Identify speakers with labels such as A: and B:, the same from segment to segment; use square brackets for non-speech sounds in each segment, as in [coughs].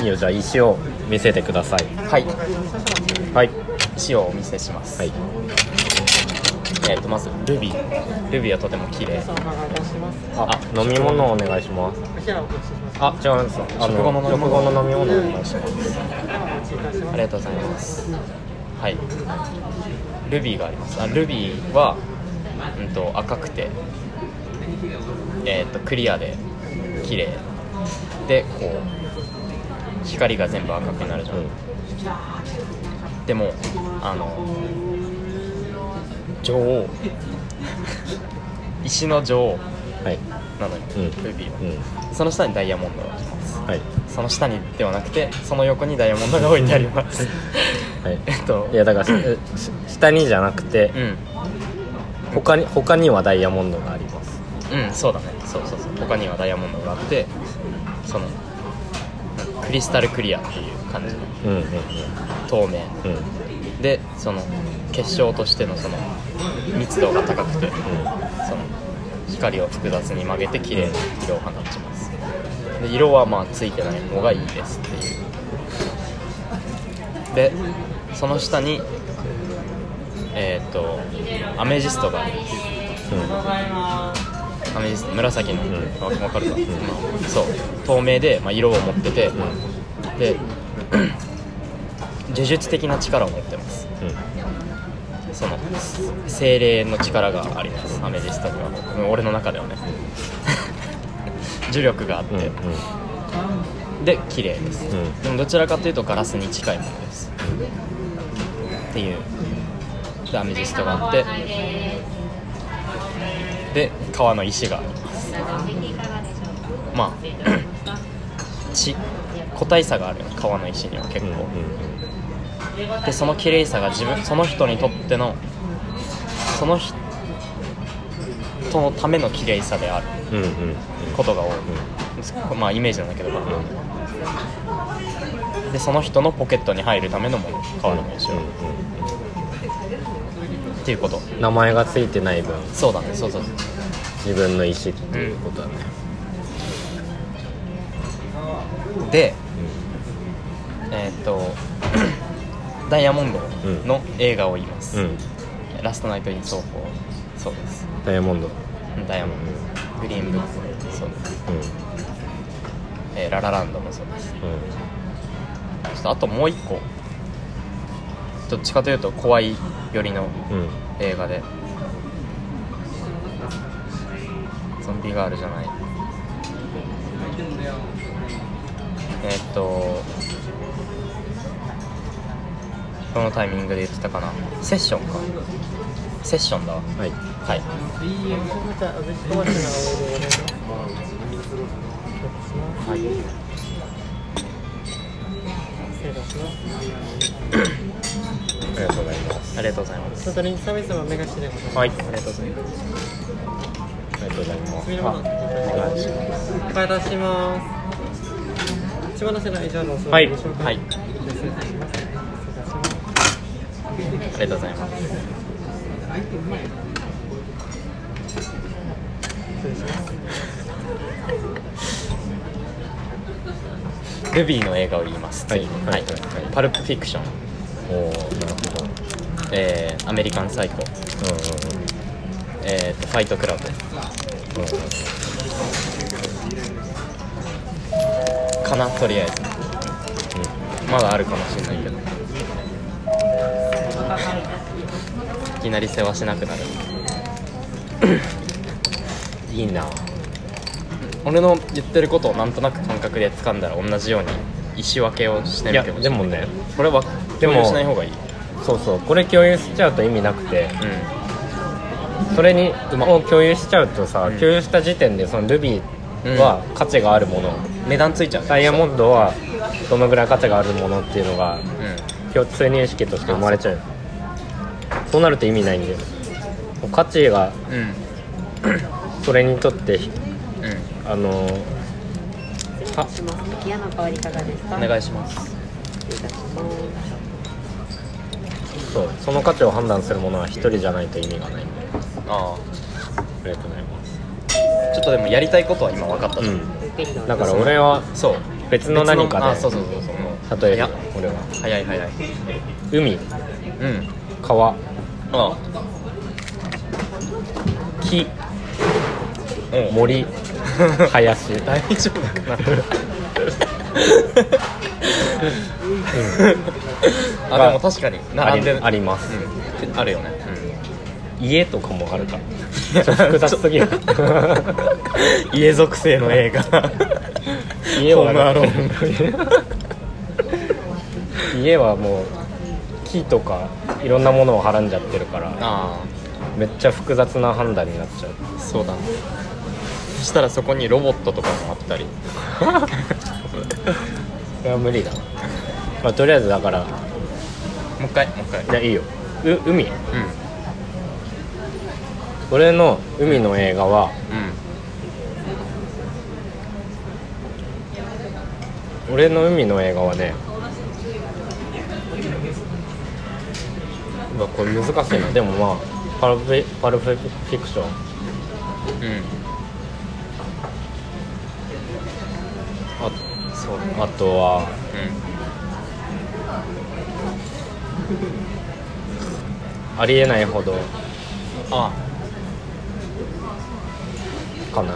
A: いいよじゃあ石を見せてください。
B: はい。
A: はい。
B: 石をお見せします、
A: はい。
B: えっ、とまずルビー。ルビーはとても綺麗。
A: あ飲み物をお願いします。あ違うんです。あ
B: 食後の飲み物。
A: 食後の飲み物をお願いします。
B: ありがとうございます。はい。ルビーがあります。あルビーは、うん、と赤くてえっ、とクリアで綺麗。でこう光が全部赤くなるじゃん、でもあの女王。[laughs] 石の女王。
A: はい。
B: なのよ、
A: うん。
B: ルビーは、
A: うん。
B: その下にダイヤモンドが。あります
A: はい。
B: その下にではなくてその横にダイヤモンドが置いてあります。
A: はい。[laughs]
B: えっと。
A: いやだから下にじゃなくて
B: うん。
A: 他に他にはダイヤモンドがあります。
B: うんそうだね。そうそうそう。他にはダイヤモンドがあってそのうんクリスタルクリアっていう感じ。の
A: うんうん
B: 透明。
A: うんうん
B: でその結晶としてのその密度が高くてその光を複雑に曲げて綺麗な色を放ちます。で色はまあついてない方がいいですっていう。でその下にえっ、とアメジストがある。アメジスト紫の、
A: ん。
B: わ分かるか、まあそう。透明で、まあ、色を持ってて、で [clears throat] 呪術的な力を持ってます。その精霊の力があります。アメジストには。うん俺の中ではね。[laughs] 呪力があって、
A: うんうん。
B: で綺麗です、
A: ん。
B: でもどちらかというとガラスに近いものです、っていうでアメジストがあって。で川の石が。ありますまあ [clears throat] 地個体差がある。ね川の石には結構、でその綺麗さが自分その人にとってのその人のための綺麗さである。
A: うんうんうん。
B: ことが多い、まあイメージなんだけど、でその人のポケットに入るためのもの。川の石は、っていうこと。
A: 名前がついてない分。
B: そうだね。そうそう
A: 自分の意思っていうことだね。
B: でえーっと [coughs] ダイヤモンドの映画を言います、
A: うん。
B: ラストナイト・イン・奏法そうです。
A: ダイヤモンド。
B: ダイヤモンド。グリーンブック。そうです、
A: うん。
B: えーララランドもそうです。
A: う
B: ちょっとあともう一個。どっちかというと怖い寄りの
A: んうん。
B: 映画でゾンビガールじゃない。えーっとこのタイミングで言ってたかな。セッションか。セッションだ。わ
A: はい。
B: はい。はい。
A: ありがとうございます。
B: ありがとうございます。
C: ちょっとリンクサービスもお願いしてね。
B: はい。ありがとうございます
A: とうございます
C: お願いします。お願い。いたします。一番の世代以上の
A: はい。
B: はい。ありがとうござい。ます。ルビーの映画を言い。ます
A: はい。
B: 次
A: はい。
B: パルプフィクション
A: おおなるほど
B: えーアメリカンサイコ
A: うん
B: えーとファイトクラブ
A: うんうん
B: かなとりあえず。まだあるかもしれないけど。いきなり世話しなくなる。[coughs]
A: いいな。
B: 俺の言ってることをなんとなく感覚で掴んだら同じように石分けをしてみてほしい。
A: でもね
B: これは
A: でも
B: 共有しない方がいい。
A: そうそう。これ共有しちゃうと意味なくて。
B: う
A: それにを共有しちゃうとさ、
B: うん。
A: 共有した時点でそのルビーは価値があるもの、
B: ん値段ついちゃう。ね
A: ダイヤモンドはどのぐらい価値があるものっていうのが
B: う
A: 共通認識として生まれちゃう。そう。なると意味ないんだよ。価値が
B: んうん。[clears throat]
A: それにとって
B: うん。
A: あの
D: 失礼します。嫌な香りいかがですか？
B: お願いします。
A: そう。その価値を判断するものは一人じゃないと意味がないんで
B: あ
A: ありがとうございます。
B: あちょっとでもやりたいことは今分かったじゃん、
A: うん。だから俺は
B: そう。
A: 別の何かで。
B: あそうそうそうそう。
A: 例えば俺は。
B: 早い早い。
A: 海。
B: うん。
A: 川。
B: あ
A: 木。
B: う。ん
A: 森。[laughs] 林。
B: 大丈夫かな。あでも確かに並んでる。
A: あります。
B: うん。あるよね、
A: 家とかもあるか複雑すぎる。
B: うん、家属性の映画。
A: 家は家はもう木とかいろんなものをはらんじゃってるから
B: あ
A: めっちゃ複雑な判断になっちゃう。
B: あそうだね。そしたらそこにロボットとかもあったり。
A: それは無理だな、まあ、とりあえずだから。
B: もう一回もう一回。
A: じゃあいいよ。う海？
B: うん
A: 俺の海の映画は
B: う
A: 俺の海の映画はねうわこれ難しいな。でもまあパルフパルフフィクション
B: んうん。
A: あ
B: そうだ
A: あとは
B: うん。
A: ありえないほど。
B: あ
A: かな。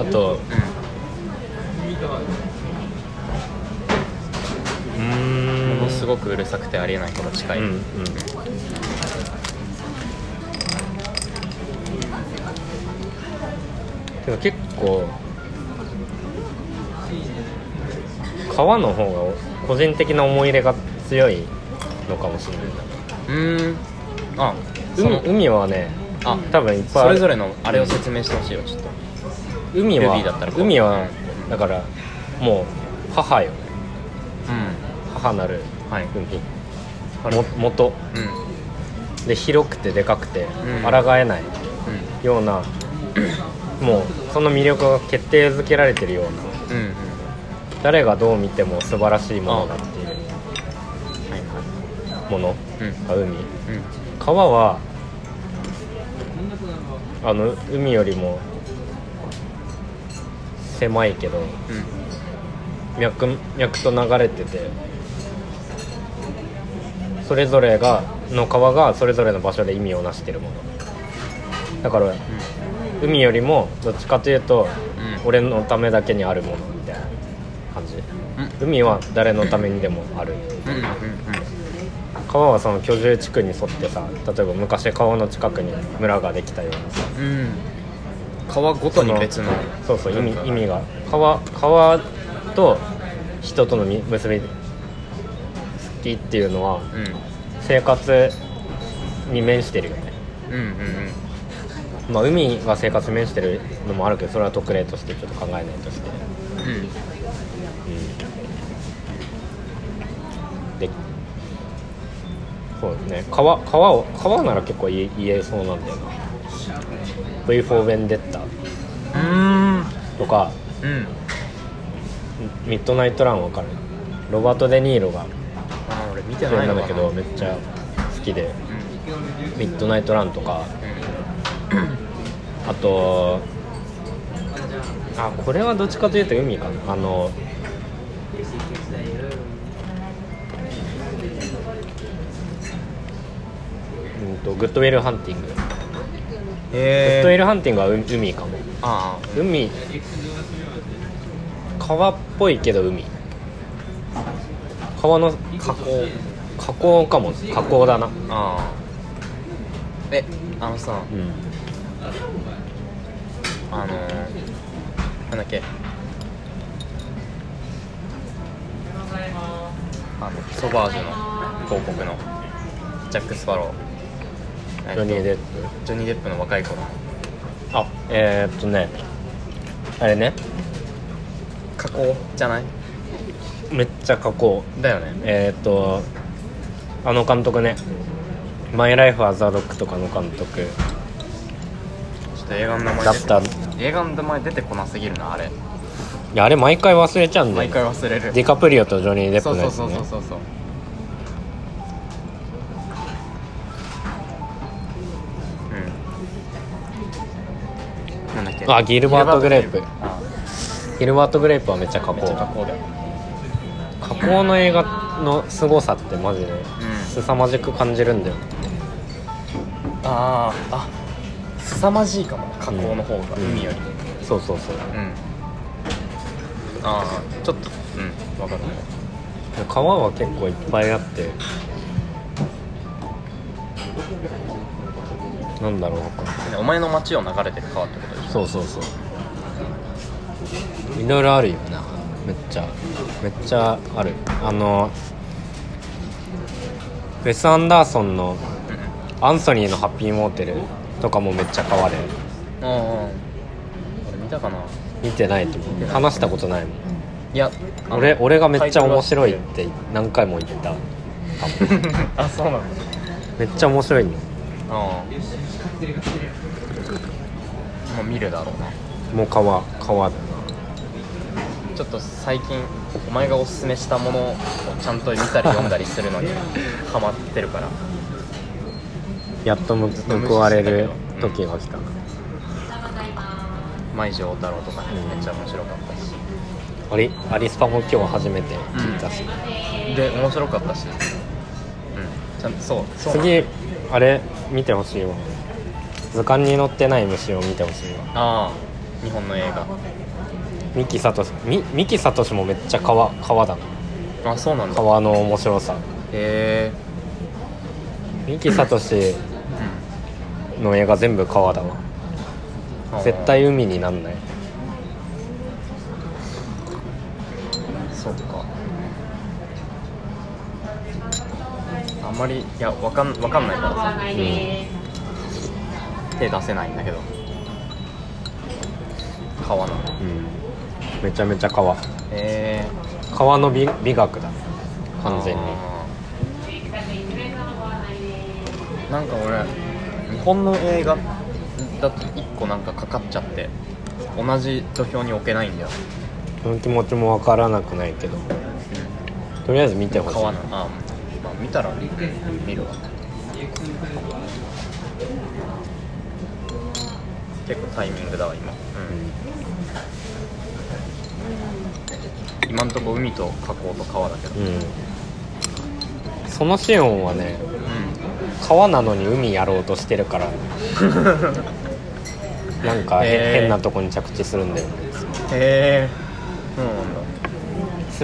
A: あと。
B: う
A: ん。
B: んものすごくうるさくてありえないほど近い、
A: うんうん。でも結構。川の方が個人的な思い入れが強いのかもしれない。な
B: うーん。あそ
A: 海
B: の
A: 海はね
B: あ
A: 多分いっぱい
B: それぞれのあれを説明してほしいよちょっと。
A: 海は
B: ルビーだったらこう。
A: 海はだからもう母よ。
B: う
A: 母なる
B: んはい。
A: 海も元。
B: うん。
A: で広くてでかくて
B: うん。
A: 抗えない
B: う
A: ようなもうその魅力が決定づけられてるような。ん
B: うんうん。
A: 誰がどう見ても素晴らしいものだっていう。
B: はいは
A: もの。
B: いうん。
A: が海。
B: うん。
A: 川はあの海よりも狭いけど
B: うん。
A: 脈脈と流れててそれぞれがの川がそれぞれの場所で意味をなしてるもの。だから海よりもどっちかというと
B: うん。
A: 俺のためだけにあるものみたいな感じ。海は誰のためにでもある。
B: うんうんうん
A: 川はその居住地区に沿ってさ例えば昔川の近くに村ができたようなさ。
B: うん。うん川ごとに別の。
A: そうそう意味意味が。川川と人とのみ結びつきっていうのは
B: うん。
A: 生活に面してるよね。
B: うんうんうん。
A: まあ海が生活に面してるのもあるけどそれは特例としてちょっと考えないとして。
B: うん
A: でそうですね。川川を川なら結構言えそうなんだよな。V 4 Vendetta
B: うん。
A: とか。
B: うん。
A: ミッドナイトランわかる？ロバート・デ・ニーロが。
B: あ俺見て
A: 主
B: ない
A: んだけどめっちゃ好きで。
B: うん。
A: ミッドナイトランとか。あとあこれはどっちかというと海かな。あのとグッドウェルハンティング。グッ
B: へえ
A: ドウェルハンティングは海海かも。
B: ああ。
A: 海。川っぽいけど海。川の河口。河口かも。河口だな。
B: ああ。えあのさ。
A: うん。
B: あのー、なんだっけ。あのソバージュの広告の。ジャック・スパロー
A: ジョニー・デップ。
B: ジョニー・デップの若い頃。の
A: あえー、っとねあれね。
B: 加工じゃない？
A: めっちゃ加工。
B: だよね。
A: えー、っとあの監督ね「マイ・ライフ・アザ・ロック」とかの監督。
B: ちょっと映画の名前出て
A: だったい
B: 映画の名前出てこなすぎるなあれ。
A: やあれ毎回忘れちゃうんだ
B: 毎
A: よ、
B: 回忘れる。
A: ディカプリオとジョニー・デップの
B: そう
A: やつね。
B: そうそうそうそううけ
A: あギルバートグレープ。
B: あ
A: ギギルバート・グレープはめっちゃ加
B: め
A: 工
B: 加工だよ。
A: 加工の映画の凄さってマジで
B: ん。
A: 凄まじく感じるんだよ、
B: あーあ凄まじいかも。加工の方が、
A: うん。
B: 海より。
A: そうそうそう。
B: うん。ああちょっとうんわかる。
A: 川は結構いっぱいあってなんだろう
B: お前の街を流れてる川ってこと？
A: そうそうそう。いろいろあるよなめっちゃ。めっちゃある。あのウェス・アンダーソンのアンソニーのハッピーモーテルとかもめっちゃ川で
B: うんうんうん。俺見たかな。
A: 見てないと思う。話したことないもん。
B: いや
A: 俺俺がめっちゃ面白いって何回も言ったかも。[laughs]
B: あそうなんだ。
A: めっちゃ面白いんよ
B: ああまあ見るだろうな。
A: もう川川だな。
B: ちょっと最近お前がおすすめしたものをちゃんと見たり読んだりするのに [laughs] ハマってるから。
A: やっとむ報われる時が来たな。
B: 舞城太郎とかねめっちゃ面白かったし。
A: アリアリスパも今日初めて聞いたし、
B: で面白かったし。うん。ちゃんとそうそう。
A: 次あれ？見てほしいわ図鑑に載ってない虫を見てほしいわ。
B: ああ日本の映
A: 三木聡み三木聡もめっちゃ川川だな。
B: 画あそうなんだ。へ
A: 川の面白さ。
B: え。
A: 三木聡の映画全部川だわ。絶対海になんない。
B: そうか。あんまりいやわかんわかんないからさ手出せないんだけど。川なの。へ
A: うん。めちゃめちゃ川。
B: え
A: 川の美美学だ完全に。
B: なんか俺日本の映画だと1個なんかかかっちゃって同じ土俵に置けないんだよ。
A: その気持ちもわからなくないけど。とりあえず見てほしい。
B: 川なあ、まあ、見たら見るわ結構タイミングだわ今、うん、今んとこ海と河口と川だけど。
A: うん、うん、そのシオンはね
B: う
A: 川なのに海やろうとしてるから [laughs] なんかへ、
B: へー。
A: 変なとこに着地するんだよね。
B: んへえそうなんだ。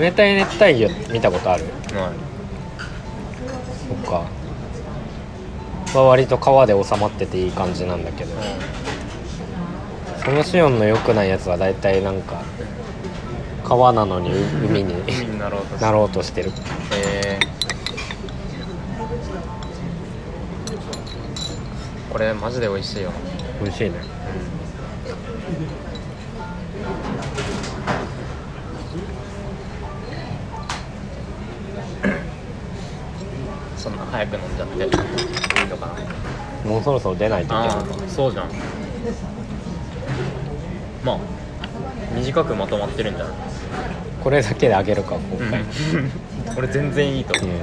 A: 冷たい熱帯魚見たことある？
B: ない。
A: そっか。は割と川で収まってていい感じなんだけどそのシオンの良くないやつは大体なんか川なのにう海に
B: なろうとして
A: る。
B: へえこれマジで美味しいよ。
A: 美味しいね。
B: そんな早く飲んじゃって。いいのかな。
A: もうそろそろ出ないといけない。
B: ああそうじゃんまあ短くまとまってるんじゃない？
A: これだけであげるか今回、[laughs]
B: これ全然いいと思う。
A: うん。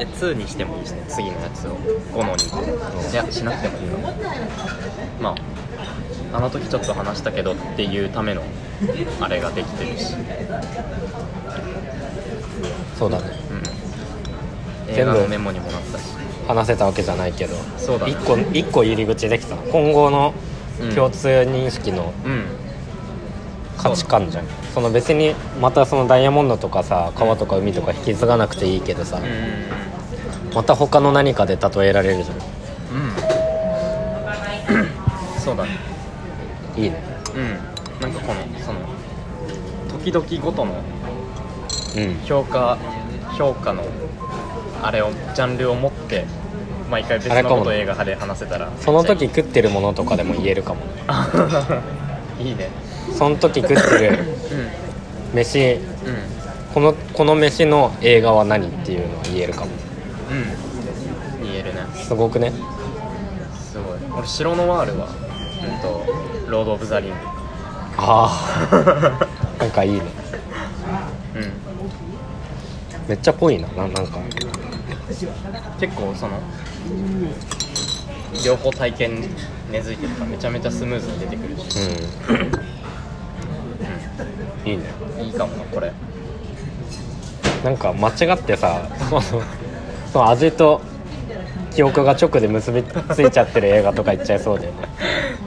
B: え2にしてもいいしね次のやつを。5の2いやしなくてもいいかまああの時ちょっと話したけどっていうためのあれができてるし。
A: そうだね。
B: うん。映画のメモにもなったし。
A: 話せたわけじゃないけど。
B: そうだね。
A: 一個一個入り口できた今後の共通認識の
B: うん。
A: 価値観じゃん。その別にまたそのダイヤモンドとかさ川とか海とか引き継がなくていいけどさ、
B: うん。
A: また他の何かで例えられるじゃ
B: うん。そうだね。
A: んいいね。
B: うん。なんかこのその時々ごとの
A: うん。
B: 評価評価のあれをジャンルを持って毎回別のことを映画派で話せたら。
A: その時食ってるものとかでも言えるかもね。[laughs]
B: いいね。
A: その時食ってる
B: う
A: 飯。
B: んうん。
A: このこの飯の映画は何っていうのは言えるかも。
B: うん。言えるね。
A: すごくね。
B: すごい。俺白ノワールはうんとロード・オブ・ザ・リング。
A: ああ。[laughs] なんかいいね。
B: うん。
A: めっちゃぽいな。ななんか。
B: 結構その両方体験根付いてるからめちゃめちゃスムーズに出てくるし。
A: うん。いいね。
B: いいかもなこれ。
A: なんか間違ってさその味と記憶が直で結びついちゃってる映画とか言っちゃいそうだよね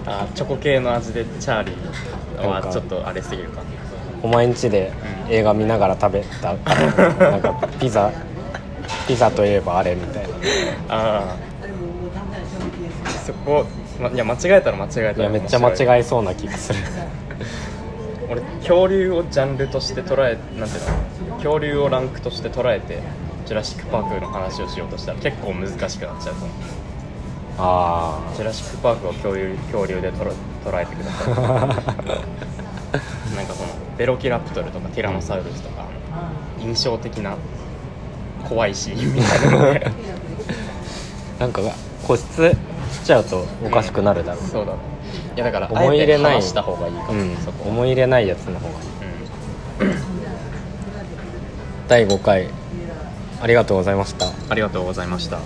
B: あチョコ系の味でチャーリーはちょっとあれすぎるか。
A: お前ん家で映画見ながら食べた [laughs] なんかピザピザといえばあれみたいな
B: ああそこ、ま、いや間違えたら間違えたら
A: い。やめっちゃ間違えそうな気がする。[laughs]
B: 俺恐竜をジャンルとして捉えなんていうの恐竜をランクとして捉えてジュラシック・パークの話をしようとしたら結構難しくなっちゃうと思う。
A: あ
B: ジュラシック・パークを恐竜恐竜で捉捉えてください。
A: あ [laughs]
B: なんかそのベロキラプトルとかティラノサウルスとか印象的な怖いシーンみたいなので [laughs]
A: なんか個室しちゃうとおかしくなるだろう、
B: そうだね。いやだから
A: 思い入れない
B: した方がいいかも、
A: うん。
B: そこ
A: 思い入れないやつの方がいい。
B: うん。
A: 第5回ありがとうございました。
B: ありがとうございました